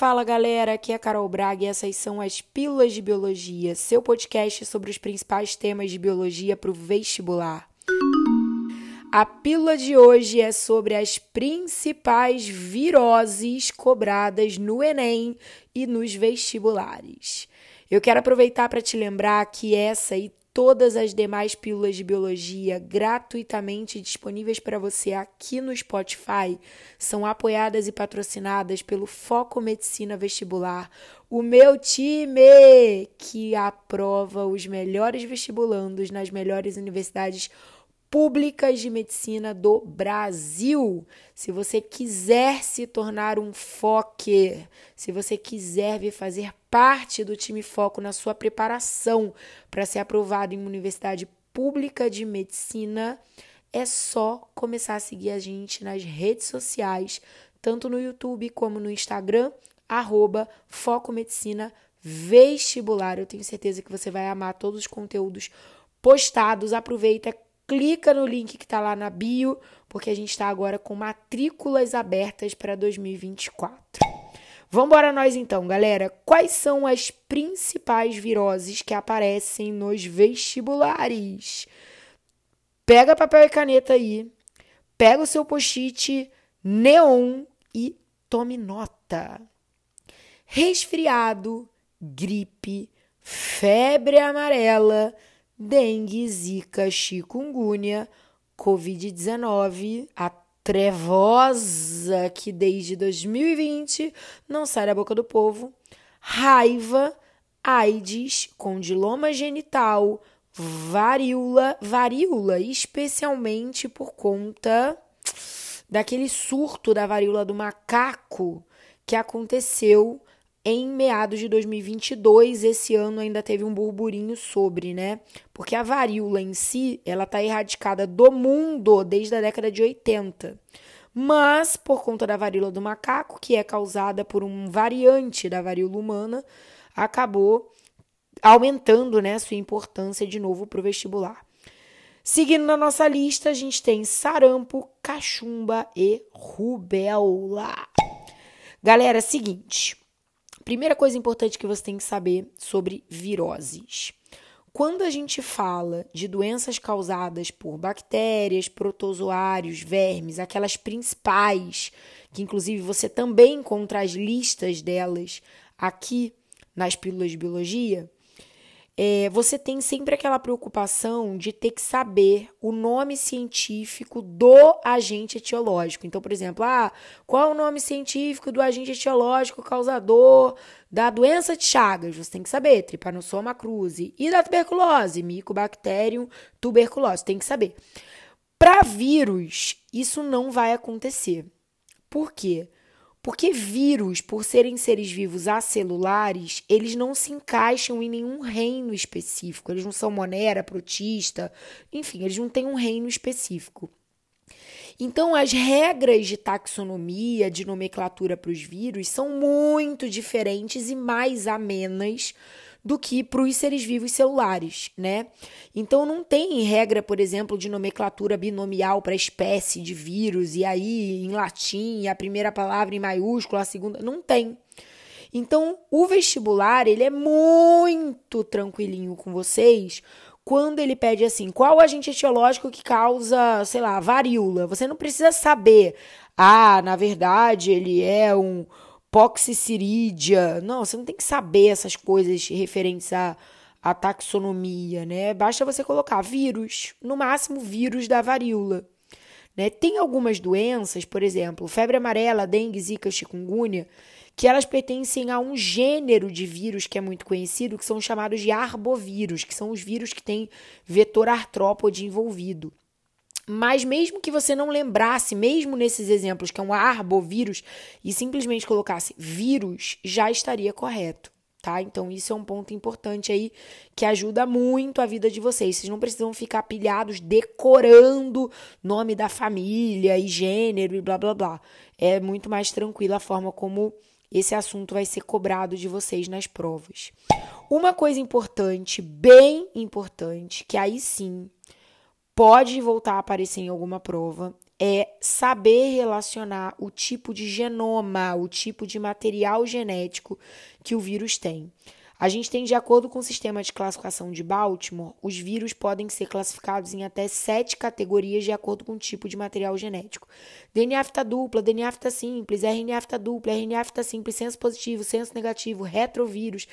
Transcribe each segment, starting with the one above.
Fala galera, aqui é a Carol Braga e essas são as Pílulas de Biologia, seu podcast sobre os principais temas de biologia para o vestibular. A pílula de hoje é sobre as principais viroses cobradas no Enem e nos vestibulares. Eu quero aproveitar para te lembrar que essa e todas as demais pílulas de biologia gratuitamente disponíveis para você aqui no Spotify são apoiadas e patrocinadas pelo Foco Medicina Vestibular, o meu time que aprova os melhores vestibulandos nas melhores universidades públicas de medicina do Brasil. Se você quiser se tornar um foque, se você quiser vir fazer parte do time Foco na sua preparação para ser aprovado em uma universidade pública de medicina, é só começar a seguir a gente nas redes sociais, tanto no YouTube como no Instagram, arroba Foco Medicina Vestibular. Eu tenho certeza que você vai amar todos os conteúdos postados. Aproveita, clica no link que está lá na bio, porque a gente está agora com matrículas abertas para 2024. Vamos embora nós então, galera. Quais são as principais viroses que aparecem nos vestibulares? Pega papel e caneta aí, pega o seu post-it neon e tome nota. Resfriado, gripe, febre amarela, dengue, zika, chikungunya, covid-19, a trevosa que desde 2020 não sai da boca do povo, raiva, AIDS, condiloma genital, varíola, varíola, especialmente por conta daquele surto da varíola do macaco que aconteceu em meados de 2022, esse ano ainda teve um burburinho sobre, né? Porque a varíola em si, ela tá erradicada do mundo desde a década de 80. Mas por conta da varíola do macaco, que é causada por um variante da varíola humana, acabou aumentando, né, sua importância de novo para o vestibular. Seguindo na nossa lista, a gente tem sarampo, cachumba e rubéola. Galera, seguinte, Primeira coisa importante que você tem que saber sobre viroses. Quando a gente fala de doenças causadas por bactérias, protozoários, vermes, aquelas principais, que inclusive você também encontra as listas delas aqui nas pílulas de biologia, é, você tem sempre aquela preocupação de ter que saber o nome científico do agente etiológico. Então, por exemplo, ah, qual é o nome científico do agente etiológico causador da doença de Chagas? Você tem que saber, Trypanosoma cruzi. E da tuberculose, Mycobacterium tuberculose, tem que saber. Para vírus, isso não vai acontecer. Por quê? Porque vírus, por serem seres vivos acelulares, eles não se encaixam em nenhum reino específico. Eles não são monera, protista, enfim, eles não têm um reino específico. Então, as regras de taxonomia, de nomenclatura para os vírus são muito diferentes e mais amenas do que para os seres vivos celulares, né? Então não tem regra, por exemplo, de nomenclatura binomial para espécie de vírus e aí em latim a primeira palavra em maiúsculo, a segunda não tem. Então, o vestibular, ele é muito tranquilinho com vocês, quando ele pede assim, qual agente etiológico que causa, sei lá, varíola? Você não precisa saber. Ah, na verdade, ele é um poxicirídea. Não, você não tem que saber essas coisas referentes à, à taxonomia, né? Basta você colocar vírus, no máximo vírus da varíola. Né? Tem algumas doenças, por exemplo, febre amarela, dengue, zika, chikungunya, que elas pertencem a um gênero de vírus que é muito conhecido, que são chamados de arbovírus, que são os vírus que têm vetor artrópode envolvido. Mas mesmo que você não lembrasse, mesmo nesses exemplos que é um arbovírus, e simplesmente colocasse vírus, já estaria correto, tá? Então isso é um ponto importante aí que ajuda muito a vida de vocês. Vocês não precisam ficar pilhados decorando nome da família e gênero e blá blá blá. É muito mais tranquila a forma como esse assunto vai ser cobrado de vocês nas provas. Uma coisa importante, bem importante, que aí sim pode voltar a aparecer em alguma prova é saber relacionar o tipo de genoma, o tipo de material genético que o vírus tem. A gente tem, de acordo com o sistema de classificação de Baltimore, os vírus podem ser classificados em até sete categorias de acordo com o tipo de material genético. DNA fita dupla, DNA fita simples, RNA fita dupla, RNA fita simples, senso positivo, senso negativo, retrovírus,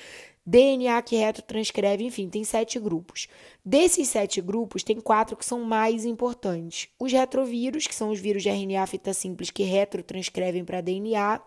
DNA que retrotranscreve, enfim, tem sete grupos. Desses sete grupos, tem quatro que são mais importantes. Os retrovírus, que são os vírus de RNA fita simples que retrotranscrevem para DNA,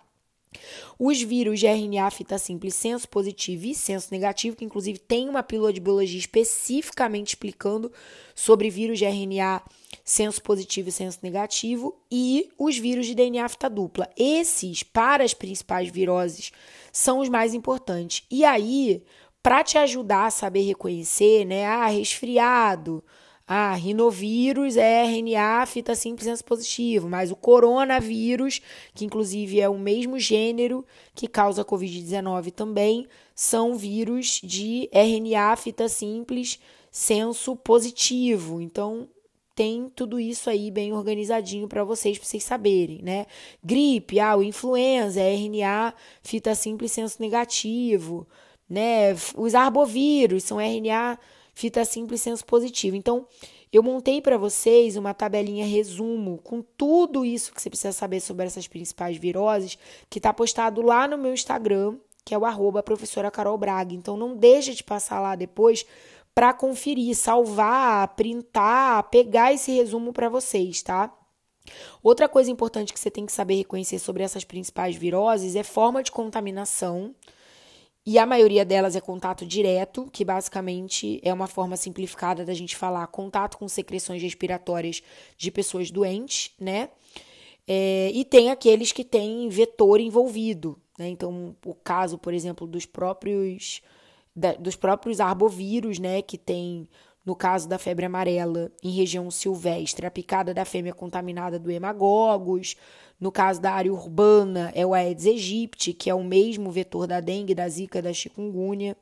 os vírus de RNA fita simples senso positivo e senso negativo, que inclusive tem uma pílula de biologia especificamente explicando sobre vírus de RNA senso positivo e senso negativo, e os vírus de DNA fita dupla. Esses, para as principais viroses, são os mais importantes. E aí, para te ajudar a saber reconhecer, né? Ah, resfriado, ah, rinovírus é RNA fita simples positivo, mas o coronavírus, que inclusive é o mesmo gênero que causa Covid-19 também, são vírus de RNA fita simples senso positivo. Então, tem tudo isso aí bem organizadinho para vocês, para vocês saberem, né? Gripe, ah, o influenza, RNA fita simples senso negativo, né? Os arbovírus são RNA fita simples senso positivo. Então, eu montei para vocês uma tabelinha resumo com tudo isso que você precisa saber sobre essas principais viroses, que está postado lá no meu Instagram, que é o arroba professora Carol Braga. Então, não deixa de passar lá depois para conferir, salvar, printar, pegar esse resumo para vocês, tá? Outra coisa importante que você tem que saber reconhecer sobre essas principais viroses é forma de contaminação e a maioria delas é contato direto, que basicamente é uma forma simplificada da gente falar contato com secreções respiratórias de pessoas doentes, né? É, e tem aqueles que têm vetor envolvido, né? Então, o caso, por exemplo, dos próprios da, dos próprios arbovírus, né, que tem no caso da febre amarela em região silvestre, a picada da fêmea contaminada do hemagogos, no caso da área urbana, é o Aedes aegypti, que é o mesmo vetor da dengue, da zika, da chikungunya.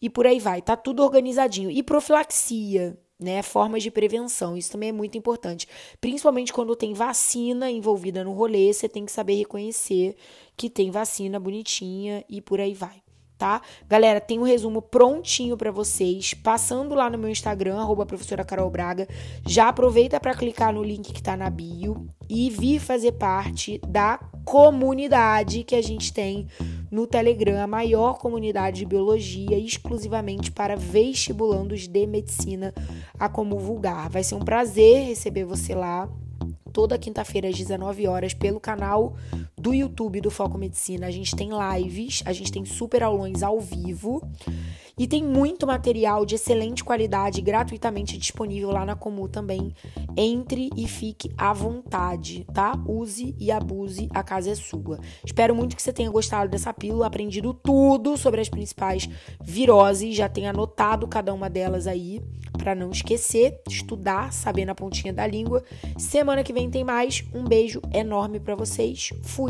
E por aí vai, tá tudo organizadinho. E profilaxia, né? Formas de prevenção, isso também é muito importante. Principalmente quando tem vacina envolvida no rolê, você tem que saber reconhecer que tem vacina bonitinha e por aí vai tá? Galera, tem um resumo prontinho para vocês, passando lá no meu Instagram, arroba professora Carol Braga. Já aproveita para clicar no link que tá na bio e vir fazer parte da comunidade que a gente tem no Telegram, a maior comunidade de biologia exclusivamente para vestibulandos de medicina a como vulgar. Vai ser um prazer receber você lá toda quinta-feira às 19 horas pelo canal do YouTube do Foco Medicina. A gente tem lives, a gente tem super aulões ao vivo e tem muito material de excelente qualidade gratuitamente disponível lá na Comu também. Entre e fique à vontade, tá? Use e abuse, a casa é sua. Espero muito que você tenha gostado dessa pílula, aprendido tudo sobre as principais viroses, já tenha anotado cada uma delas aí para não esquecer, estudar, saber na pontinha da língua. Semana que vem tem mais. Um beijo enorme para vocês. Fui.